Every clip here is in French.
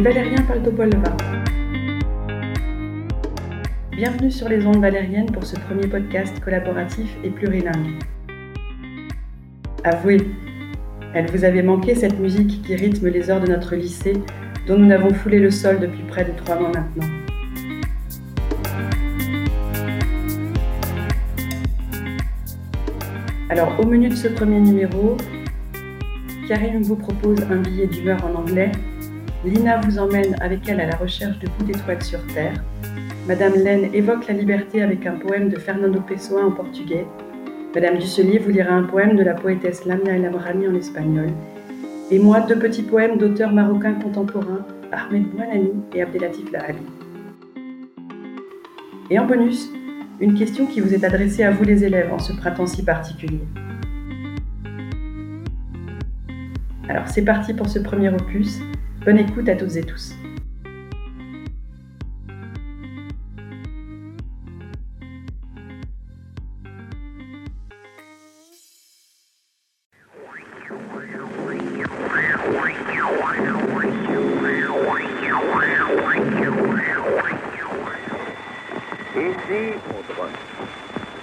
Les Valériens parlent au Polva. Bienvenue sur les ondes valériennes pour ce premier podcast collaboratif et plurilingue. Avouez, elle vous avait manqué cette musique qui rythme les heures de notre lycée dont nous n'avons foulé le sol depuis près de trois mois maintenant. Alors, au menu de ce premier numéro, Karine vous propose un billet d'humeur en anglais. Lina vous emmène avec elle à la recherche de bouts d'étoiles sur Terre. Madame Laine évoque la liberté avec un poème de Fernando Pessoa en portugais. Madame Dusselier vous lira un poème de la poétesse Lamia El Amrani en espagnol. Et moi, deux petits poèmes d'auteurs marocains contemporains, Ahmed Bouanani et Abdelatif Lahali. Et en bonus, une question qui vous est adressée à vous les élèves en ce printemps si particulier. Alors c'est parti pour ce premier opus. Bonne écoute à toutes et tous.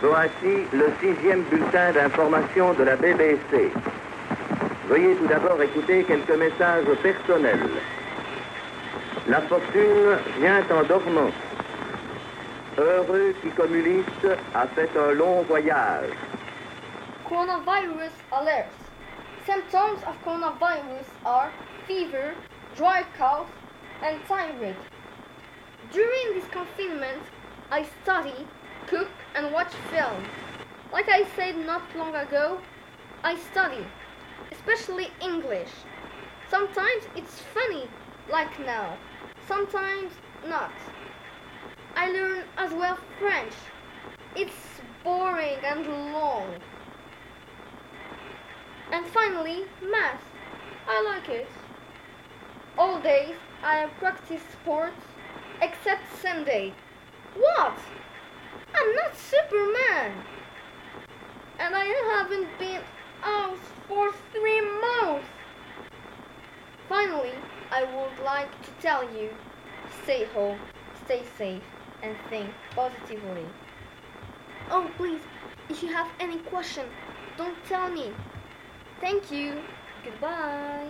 Voici le sixième bulletin d'information de la BBC. Veuillez tout d'abord écouter quelques messages personnels. La fortune vient en dormant. Heureux qui communiste a fait un long voyage. Coronavirus alert. Symptoms of coronavirus are fever, dry cough, and thyroid. During this confinement, I study, cook, and watch film. Like I said not long ago, I study, especially English. Sometimes it's funny, like now, sometimes not. I learn as well French. It's boring and long. And finally, math. I like it. All days I practice sports except Sunday. What? I'm not Superman. And I haven't been out for three months. Finally, I would like to tell you stay home, stay safe, and think positively. Oh, please, if you have any question, don't tell me. Thank you. Goodbye.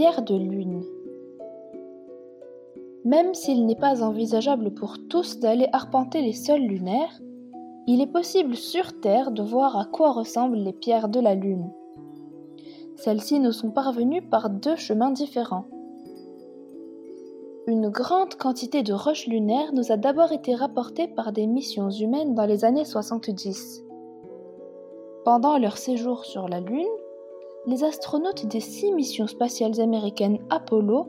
De lune. Même s'il n'est pas envisageable pour tous d'aller arpenter les sols lunaires, il est possible sur Terre de voir à quoi ressemblent les pierres de la Lune. Celles-ci nous sont parvenues par deux chemins différents. Une grande quantité de roches lunaires nous a d'abord été rapportée par des missions humaines dans les années 70. Pendant leur séjour sur la Lune, les astronautes des six missions spatiales américaines Apollo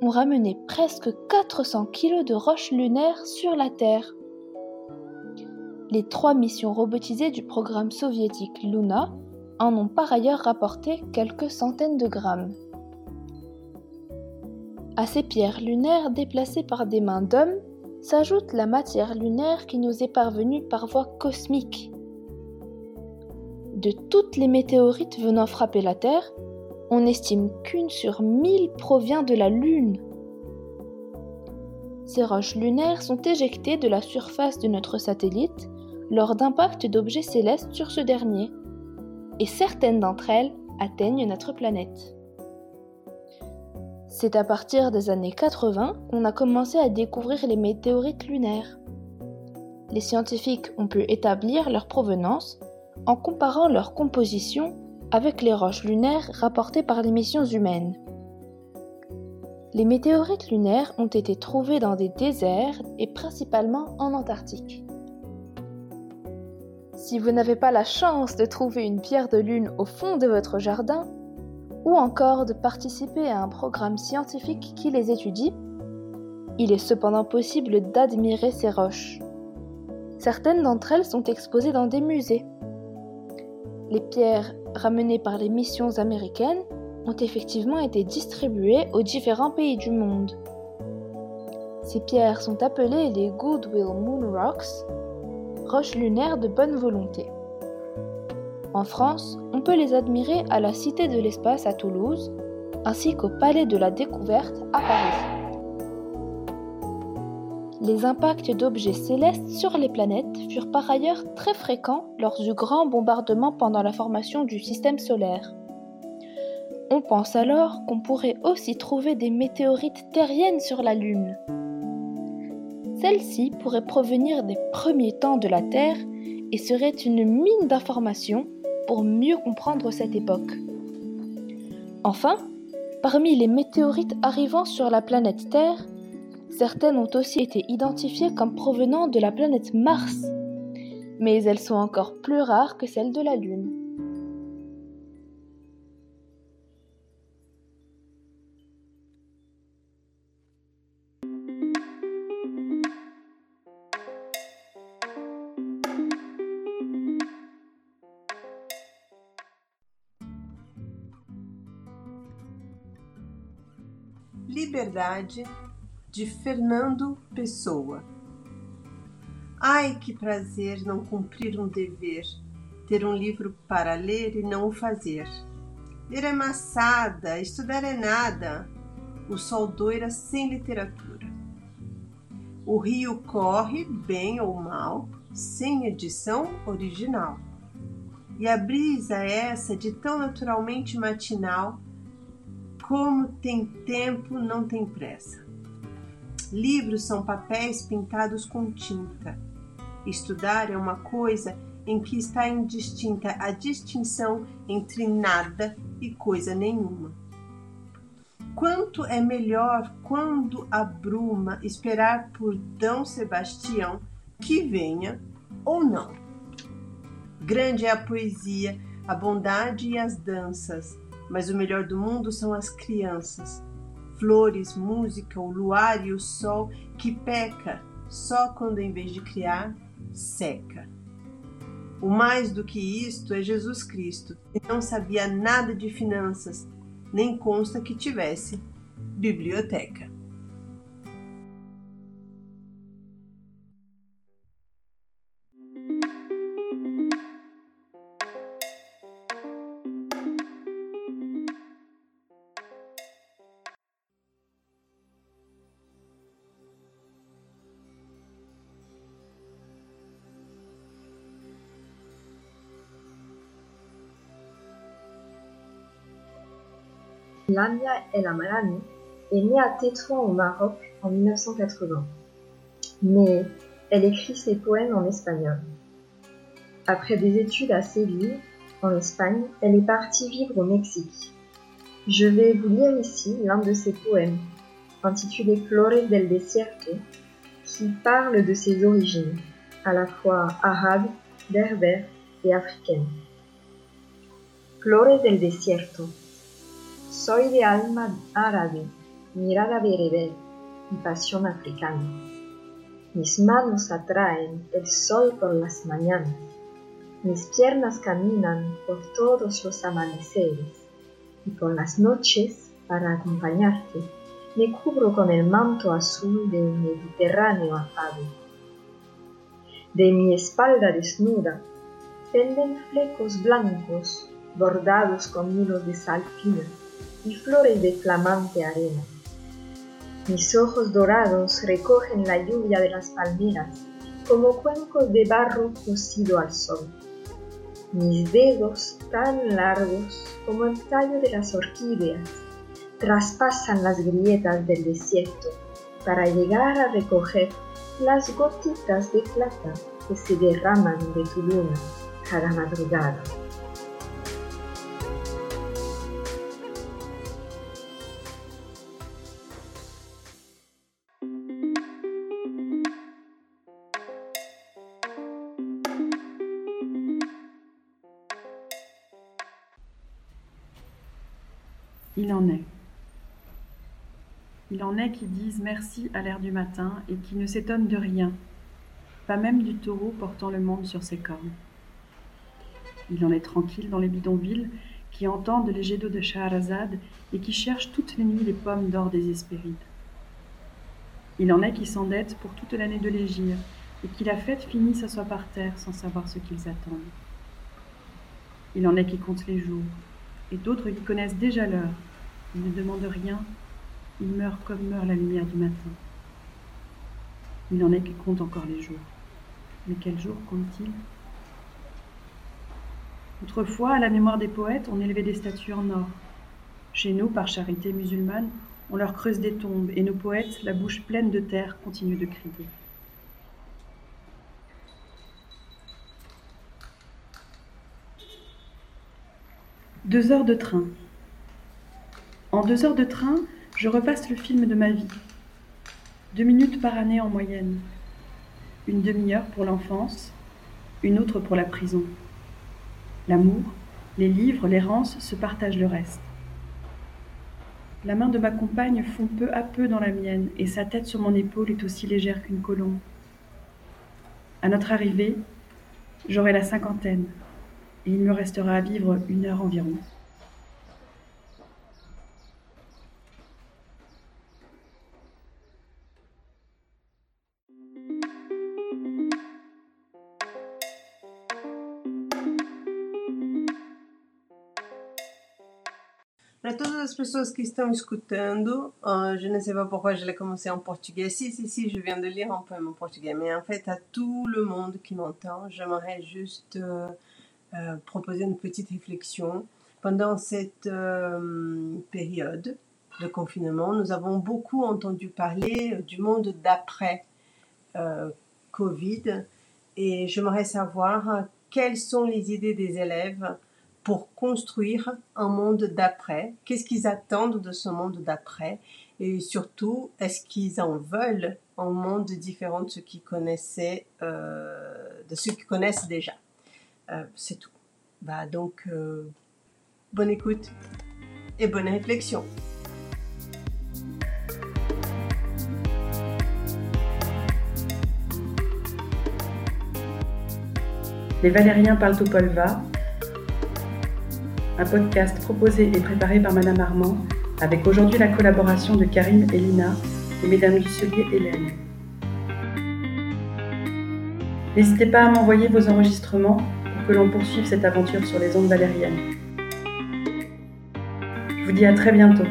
ont ramené presque 400 kg de roches lunaires sur la Terre. Les trois missions robotisées du programme soviétique Luna en ont par ailleurs rapporté quelques centaines de grammes. À ces pierres lunaires déplacées par des mains d'hommes s'ajoute la matière lunaire qui nous est parvenue par voie cosmique. De toutes les météorites venant frapper la Terre, on estime qu'une sur mille provient de la Lune. Ces roches lunaires sont éjectées de la surface de notre satellite lors d'impact d'objets célestes sur ce dernier, et certaines d'entre elles atteignent notre planète. C'est à partir des années 80 qu'on a commencé à découvrir les météorites lunaires. Les scientifiques ont pu établir leur provenance en comparant leur composition avec les roches lunaires rapportées par les missions humaines. Les météorites lunaires ont été trouvées dans des déserts et principalement en Antarctique. Si vous n'avez pas la chance de trouver une pierre de lune au fond de votre jardin, ou encore de participer à un programme scientifique qui les étudie, Il est cependant possible d'admirer ces roches. Certaines d'entre elles sont exposées dans des musées. Les pierres ramenées par les missions américaines ont effectivement été distribuées aux différents pays du monde. Ces pierres sont appelées les Goodwill Moon Rocks, roches lunaires de bonne volonté. En France, on peut les admirer à la Cité de l'Espace à Toulouse, ainsi qu'au Palais de la Découverte à Paris. Les impacts d'objets célestes sur les planètes furent par ailleurs très fréquents lors du grand bombardement pendant la formation du système solaire. On pense alors qu'on pourrait aussi trouver des météorites terriennes sur la Lune. Celles-ci pourraient provenir des premiers temps de la Terre et seraient une mine d'informations pour mieux comprendre cette époque. Enfin, parmi les météorites arrivant sur la planète Terre, certaines ont aussi été identifiées comme provenant de la planète Mars, mais elles sont encore plus rares que celles de la Lune. Liberdade, de Fernando Pessoa. Ai, que prazer não cumprir um dever, ter um livro para ler e não o fazer. Ler é maçada, estudar é nada, o sol doira sem literatura. O rio corre, bem ou mal, sem edição original. E a brisa é essa de tão naturalmente matinal como tem tempo, não tem pressa. Livros são papéis pintados com tinta. Estudar é uma coisa em que está indistinta a distinção entre nada e coisa nenhuma. Quanto é melhor quando a bruma esperar por D. Sebastião que venha ou não. Grande é a poesia, a bondade e as danças, mas o melhor do mundo são as crianças. Flores, música, o luar e o sol que peca só quando em vez de criar, seca. O mais do que isto é Jesus Cristo, que não sabia nada de finanças, nem consta que tivesse biblioteca. Lamia El Amalani est née à Tétouan au Maroc en 1980, mais elle écrit ses poèmes en espagnol. Après des études à Séville, en Espagne, elle est partie vivre au Mexique. Je vais vous lire ici l'un de ses poèmes, intitulé Flores del Desierto, qui parle de ses origines, à la fois arabes, berbères et africaines. Flores del Desierto. Soy de alma árabe, mirada bereber y pasión africana. Mis manos atraen el sol por las mañanas. Mis piernas caminan por todos los amaneceres. Y por las noches, para acompañarte, me cubro con el manto azul del Mediterráneo afable. De mi espalda desnuda penden flecos blancos bordados con hilos de sal fina y flores de flamante arena. Mis ojos dorados recogen la lluvia de las palmeras como cuencos de barro cocido al sol. Mis dedos tan largos como el tallo de las orquídeas traspasan las grietas del desierto para llegar a recoger las gotitas de plata que se derraman de tu luna cada madrugada. Il en est. Il en est qui disent merci à l'air du matin et qui ne s'étonnent de rien, pas même du taureau portant le monde sur ses cornes. Il en est tranquille dans les bidonvilles qui entendent les jets d'eau de Shahrazad et qui cherchent toutes les nuits les pommes d'or des Hespérides. Il en est qui s'endettent pour toute l'année de l'Égir et qui la fête finie s'assoient par terre sans savoir ce qu'ils attendent. Il en est qui comptent les jours et d'autres qui connaissent déjà l'heure. Ils ne demandent rien, ils meurent comme meurt la lumière du matin. Il en est qui comptent encore les jours. Mais quel jour compte-t-il? Autrefois, à la mémoire des poètes, on élevait des statues en or. Chez nous, par charité musulmane, on leur creuse des tombes et nos poètes, la bouche pleine de terre, continuent de crier. Deux heures de train. En deux heures de train, je repasse le film de ma vie. Deux minutes par année en moyenne. Une demi-heure pour l'enfance, une autre pour la prison. L'amour, les livres, l'errance se partagent le reste. La main de ma compagne fond peu à peu dans la mienne, et sa tête sur mon épaule est aussi légère qu'une colombe. À notre arrivée, j'aurai la cinquantaine, il me restera à vivre une heure environ. Para todas as pessoas que estão escutando, je ne sais pas pourquoi je l'ai commencé en portugais. Si, si, si, je viens de lire un poème en portugais. Mais en fait, à tout le monde qui m'entend, j'aimerais juste euh, euh, proposer une petite réflexion. Pendant cette euh, période de confinement, nous avons beaucoup entendu parler du monde d'après euh, Covid. Et j'aimerais savoir quelles sont les idées des élèves pour construire un monde d'après? Qu'est-ce qu'ils attendent de ce monde d'après? Et surtout, est-ce qu'ils en veulent un monde différent de ce qu'ils connaissaient, de ceux qu'ils connaissent déjà? Euh, C'est tout. Bah donc, euh, bonne écoute et bonne réflexion. Les Valériens parlent au Polva, un podcast proposé et préparé par Madame Armand, avec aujourd'hui la collaboration de Karim et Lina et Mesdames Dusselier et Hélène. N'hésitez pas à m'envoyer vos enregistrements que l'on poursuive cette aventure sur les ondes valériennes. Je vous dis à très bientôt.